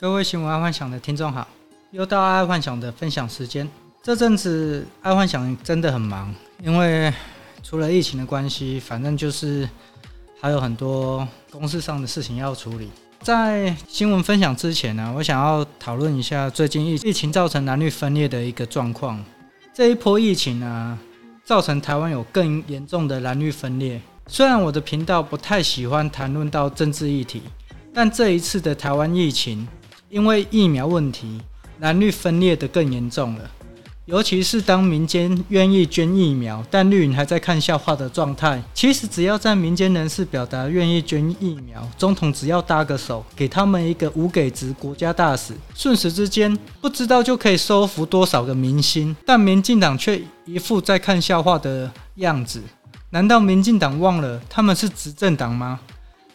各位新闻爱幻想的听众好，又到爱幻想的分享时间。这阵子爱幻想真的很忙，因为除了疫情的关系，反正就是还有很多公事上的事情要处理。在新闻分享之前呢，我想要讨论一下最近疫疫情造成男女分裂的一个状况。这一波疫情呢，造成台湾有更严重的男女分裂。虽然我的频道不太喜欢谈论到政治议题，但这一次的台湾疫情，因为疫苗问题，蓝绿分裂得更严重了。尤其是当民间愿意捐疫苗，但绿营还在看笑话的状态。其实只要在民间人士表达愿意捐疫苗，总统只要搭个手，给他们一个无给职国家大使，瞬时之间不知道就可以收服多少个民心。但民进党却一副在看笑话的样子。难道民进党忘了他们是执政党吗？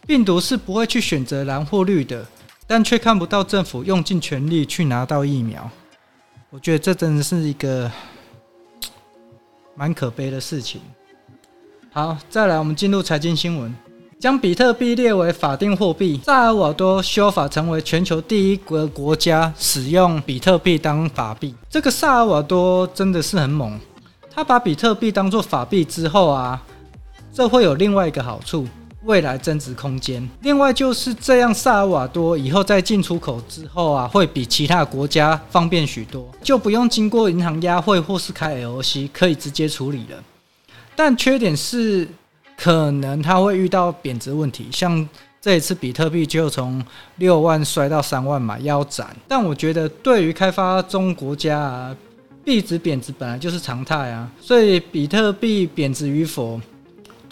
病毒是不会去选择蓝或绿的，但却看不到政府用尽全力去拿到疫苗。我觉得这真的是一个蛮可悲的事情。好，再来，我们进入财经新闻，将比特币列为法定货币。萨尔瓦多修法成为全球第一个国家使用比特币当法币。这个萨尔瓦多真的是很猛，他把比特币当做法币之后啊，这会有另外一个好处。未来增值空间。另外就是这样，萨尔瓦多以后在进出口之后啊，会比其他国家方便许多，就不用经过银行押汇或是开 LC，可以直接处理了。但缺点是，可能它会遇到贬值问题，像这一次比特币就从六万摔到三万嘛，腰斩。但我觉得对于开发中国家啊，币值贬值本来就是常态啊，所以比特币贬值与否。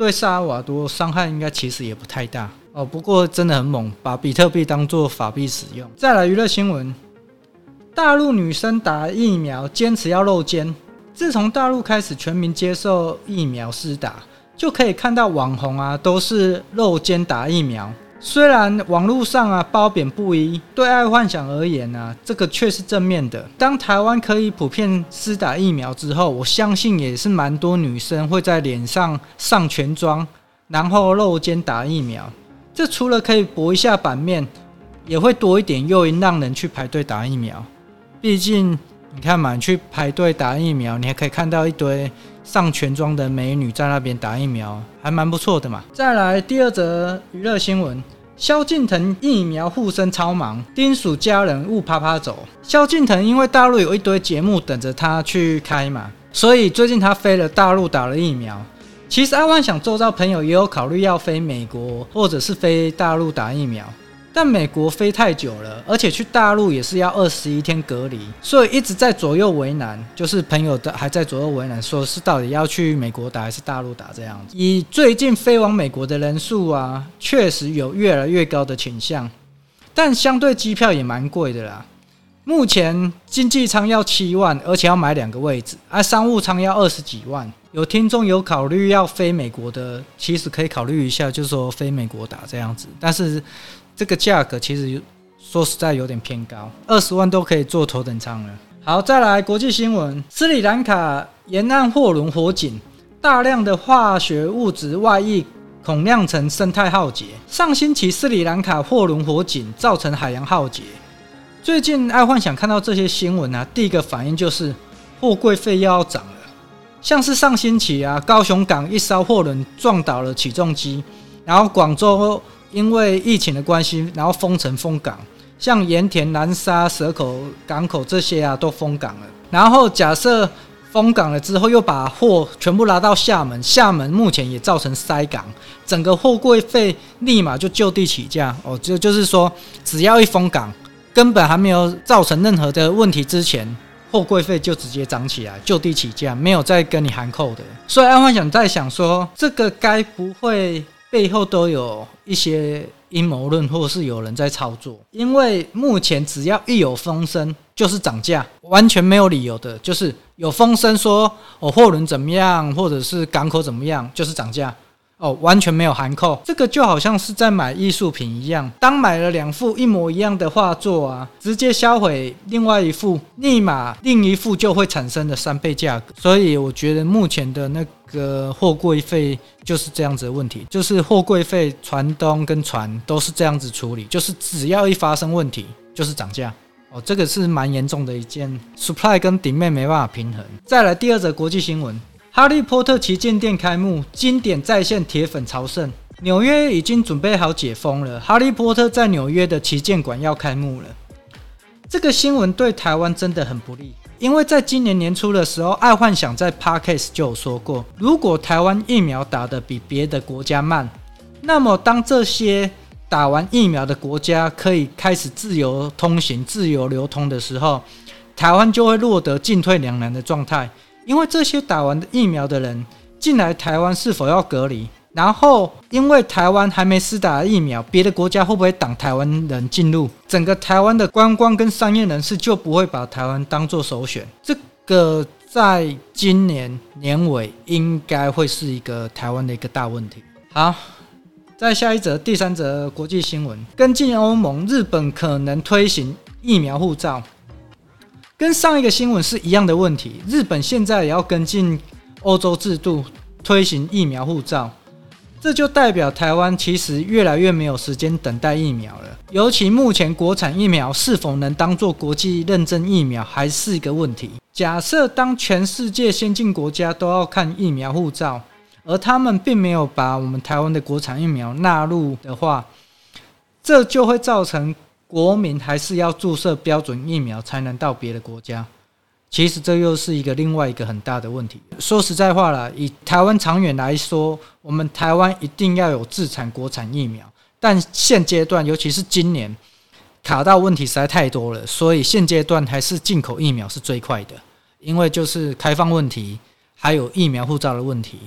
对萨尔瓦多伤害应该其实也不太大哦，不过真的很猛，把比特币当做法币使用。再来娱乐新闻，大陆女生打疫苗坚持要露肩。自从大陆开始全民接受疫苗施打，就可以看到网红啊都是露肩打疫苗。虽然网络上啊褒贬不一，对爱幻想而言呢、啊，这个却是正面的。当台湾可以普遍施打疫苗之后，我相信也是蛮多女生会在脸上上全妆，然后露肩打疫苗。这除了可以博一下版面，也会多一点诱因让人去排队打疫苗。毕竟你看嘛，你去排队打疫苗，你还可以看到一堆。上全妆的美女在那边打疫苗，还蛮不错的嘛。再来第二则娱乐新闻：萧敬腾疫苗护身超忙，叮嘱家人勿趴趴走。萧敬腾因为大陆有一堆节目等着他去开嘛，所以最近他飞了大陆打了疫苗。其实阿万想做到朋友也有考虑要飞美国或者是飞大陆打疫苗。但美国飞太久了，而且去大陆也是要二十一天隔离，所以一直在左右为难。就是朋友的还在左右为难，说是到底要去美国打还是大陆打这样子。以最近飞往美国的人数啊，确实有越来越高的倾向，但相对机票也蛮贵的啦。目前经济舱要七万，而且要买两个位置，而商务舱要二十几万。有听众有考虑要飞美国的，其实可以考虑一下，就是说飞美国打这样子，但是。这个价格其实说实在有点偏高，二十万都可以坐头等舱了。好，再来国际新闻：斯里兰卡沿岸货轮火警，大量的化学物质外溢，恐酿成生态浩劫。上星期斯里兰卡货轮火警造成海洋浩劫。最近爱幻想看到这些新闻啊，第一个反应就是货柜费又要涨了。像是上星期啊，高雄港一艘货轮撞倒了起重机，然后广州。因为疫情的关系，然后封城封港，像盐田、南沙、蛇口港口这些啊，都封港了。然后假设封港了之后，又把货全部拉到厦门，厦门目前也造成塞港，整个货柜费立马就就地起价。哦，就就是说，只要一封港，根本还没有造成任何的问题之前，货柜费就直接涨起来，就地起价，没有再跟你含扣的。所以安幻想在想说，这个该不会？背后都有一些阴谋论，或是有人在操作。因为目前只要一有风声，就是涨价，完全没有理由的。就是有风声说哦，货轮怎么样，或者是港口怎么样，就是涨价。哦，完全没有含扣，这个就好像是在买艺术品一样。当买了两幅一模一样的画作啊，直接销毁另外一幅，立马另一幅就会产生的三倍价格。所以我觉得目前的那个货柜费就是这样子的问题，就是货柜费船东跟船都是这样子处理，就是只要一发生问题。就是涨价哦，这个是蛮严重的一件，supply 跟 demand 没办法平衡。再来第二则国际新闻，哈利波特旗舰店开幕，经典再现，铁粉朝圣。纽约已经准备好解封了，哈利波特在纽约的旗舰馆要开幕了。这个新闻对台湾真的很不利，因为在今年年初的时候，爱幻想在 Podcast 就有说过，如果台湾疫苗打得比别的国家慢，那么当这些打完疫苗的国家可以开始自由通行、自由流通的时候，台湾就会落得进退两难的状态，因为这些打完疫苗的人进来台湾是否要隔离？然后，因为台湾还没施打疫苗，别的国家会不会挡台湾人进入？整个台湾的观光跟商业人士就不会把台湾当做首选。这个在今年年尾应该会是一个台湾的一个大问题。好，再下一则，第三则国际新闻，跟进欧盟，日本可能推行疫苗护照，跟上一个新闻是一样的问题。日本现在也要跟进欧洲制度，推行疫苗护照。这就代表台湾其实越来越没有时间等待疫苗了，尤其目前国产疫苗是否能当做国际认证疫苗，还是一个问题。假设当全世界先进国家都要看疫苗护照，而他们并没有把我们台湾的国产疫苗纳入的话，这就会造成国民还是要注射标准疫苗才能到别的国家。其实这又是一个另外一个很大的问题。说实在话啦，以台湾长远来说，我们台湾一定要有自产国产疫苗。但现阶段，尤其是今年，卡到问题实在太多了，所以现阶段还是进口疫苗是最快的，因为就是开放问题，还有疫苗护照的问题。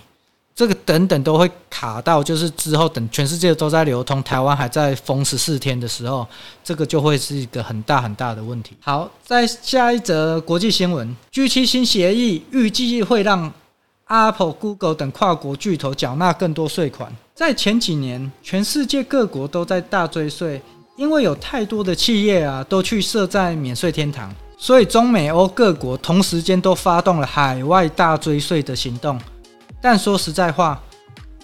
这个等等都会卡到，就是之后等全世界都在流通，台湾还在封十四天的时候，这个就会是一个很大很大的问题。好，在下一则国际新闻，G 七新协议预计会让 Apple、Google 等跨国巨头缴纳更多税款。在前几年，全世界各国都在大追税，因为有太多的企业啊都去设在免税天堂，所以中美欧各国同时间都发动了海外大追税的行动。但说实在话，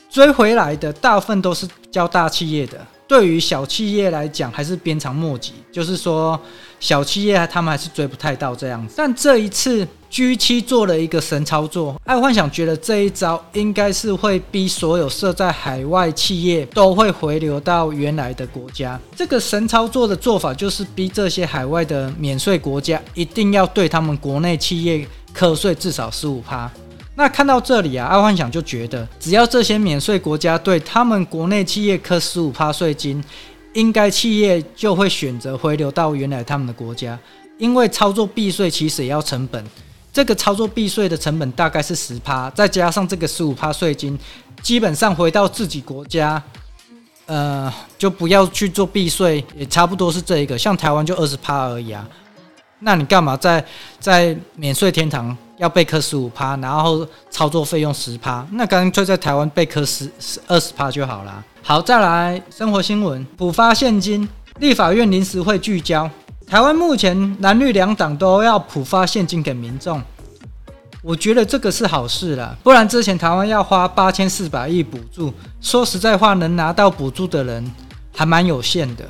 追回来的大部分都是较大企业的，对于小企业来讲还是鞭长莫及。就是说，小企业他们还是追不太到这样子。但这一次 G 七做了一个神操作，爱幻想觉得这一招应该是会逼所有设在海外企业都会回流到原来的国家。这个神操作的做法就是逼这些海外的免税国家一定要对他们国内企业课税至少十五趴。那看到这里啊，爱幻想就觉得，只要这些免税国家对他们国内企业课十五趴税金，应该企业就会选择回流到原来他们的国家，因为操作避税其实也要成本，这个操作避税的成本大概是十趴，再加上这个十五趴税金，基本上回到自己国家，呃，就不要去做避税，也差不多是这一个，像台湾就二十趴而已啊。那你干嘛在在免税天堂要备课十五趴，然后操作费用十趴？那干脆在台湾备课十十二十趴就好了。好，再来生活新闻：普发现金，立法院临时会聚焦。台湾目前蓝绿两党都要普发现金给民众，我觉得这个是好事了。不然之前台湾要花八千四百亿补助，说实在话，能拿到补助的人还蛮有限的。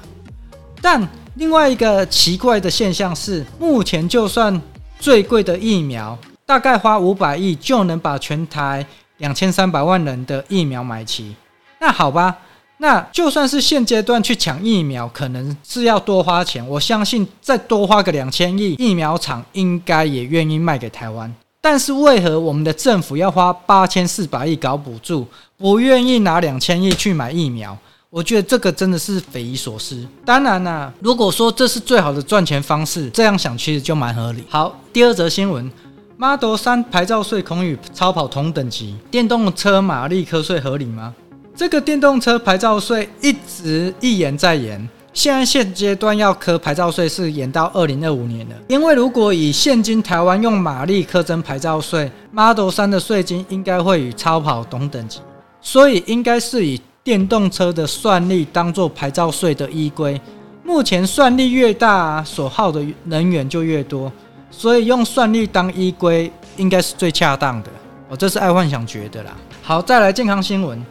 但另外一个奇怪的现象是，目前就算最贵的疫苗，大概花五百亿就能把全台两千三百万人的疫苗买齐。那好吧，那就算是现阶段去抢疫苗，可能是要多花钱。我相信再多花个两千亿，疫苗厂应该也愿意卖给台湾。但是为何我们的政府要花八千四百亿搞补助，不愿意拿两千亿去买疫苗？我觉得这个真的是匪夷所思。当然啦、如果说这是最好的赚钱方式，这样想其实就蛮合理。好，第二则新闻，Model 3牌照税恐与超跑同等级，电动车马力课税合理吗？这个电动车牌照税一直一延再延，现在现阶段要课牌照税是延到二零二五年了。因为如果以现今台湾用马力课征牌照税，Model 3的税金应该会与超跑同等级，所以应该是以。电动车的算力当做牌照税的依规，目前算力越大，所耗的能源就越多，所以用算力当依归应该是最恰当的。哦，这是爱幻想觉得啦。好，再来健康新闻，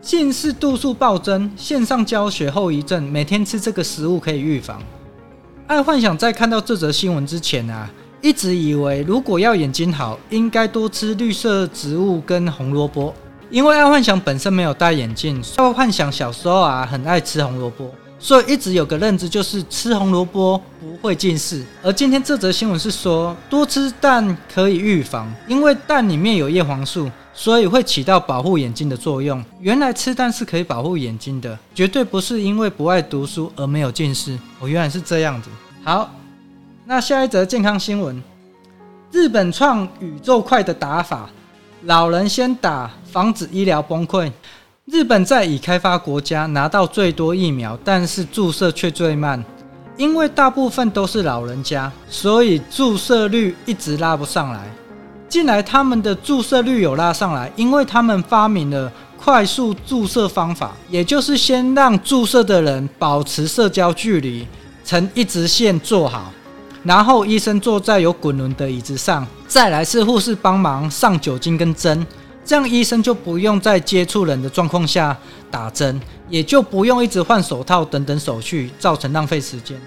近视度数暴增，线上教学后遗症，每天吃这个食物可以预防。爱幻想在看到这则新闻之前啊，一直以为如果要眼睛好，应该多吃绿色植物跟红萝卜。因为爱幻想本身没有戴眼镜，爱幻想小时候啊很爱吃红萝卜，所以一直有个认知就是吃红萝卜不会近视。而今天这则新闻是说多吃蛋可以预防，因为蛋里面有叶黄素，所以会起到保护眼睛的作用。原来吃蛋是可以保护眼睛的，绝对不是因为不爱读书而没有近视。哦，原来是这样子。好，那下一则健康新闻：日本创宇宙快的打法。老人先打，防止医疗崩溃。日本在已开发国家拿到最多疫苗，但是注射却最慢，因为大部分都是老人家，所以注射率一直拉不上来。近来他们的注射率有拉上来，因为他们发明了快速注射方法，也就是先让注射的人保持社交距离，呈一直线坐好。然后医生坐在有滚轮的椅子上，再来是护士帮忙上酒精跟针，这样医生就不用在接触人的状况下打针，也就不用一直换手套等等手续，造成浪费时间。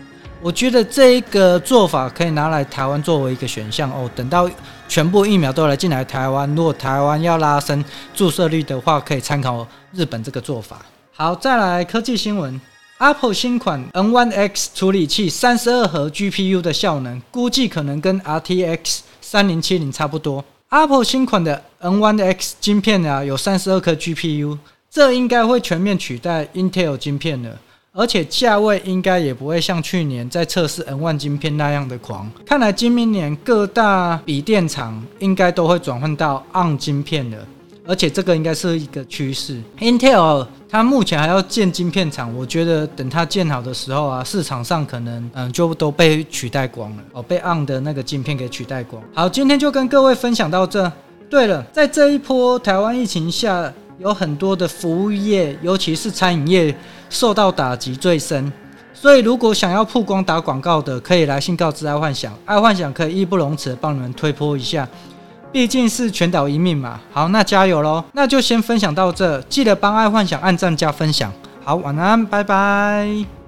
我觉得这一个做法可以拿来台湾作为一个选项哦。等到全部疫苗都来进来台湾，如果台湾要拉升注射率的话，可以参考日本这个做法。好，再来科技新闻。Apple 新款 N1X 处理器三十二核 GPU 的效能，估计可能跟 RTX 三零七零差不多。Apple 新款的 N One X 晶片啊，有三十二颗 GPU，这应该会全面取代 Intel 晶片了，而且价位应该也不会像去年在测试 M1 晶片那样的狂。看来今明年各大笔电厂应该都会转换到 ARM 晶片了。而且这个应该是一个趋势。Intel 它目前还要建晶片厂，我觉得等它建好的时候啊，市场上可能嗯就都被取代光了哦，被 ARM 的那个晶片给取代光。好，今天就跟各位分享到这。对了，在这一波台湾疫情下，有很多的服务业，尤其是餐饮业受到打击最深。所以如果想要曝光打广告的，可以来信告知爱幻想，爱幻想可以义不容辞帮你们推波一下。毕竟是全岛一命嘛，好，那加油喽！那就先分享到这，记得帮爱幻想按赞加分享。好，晚安，拜拜。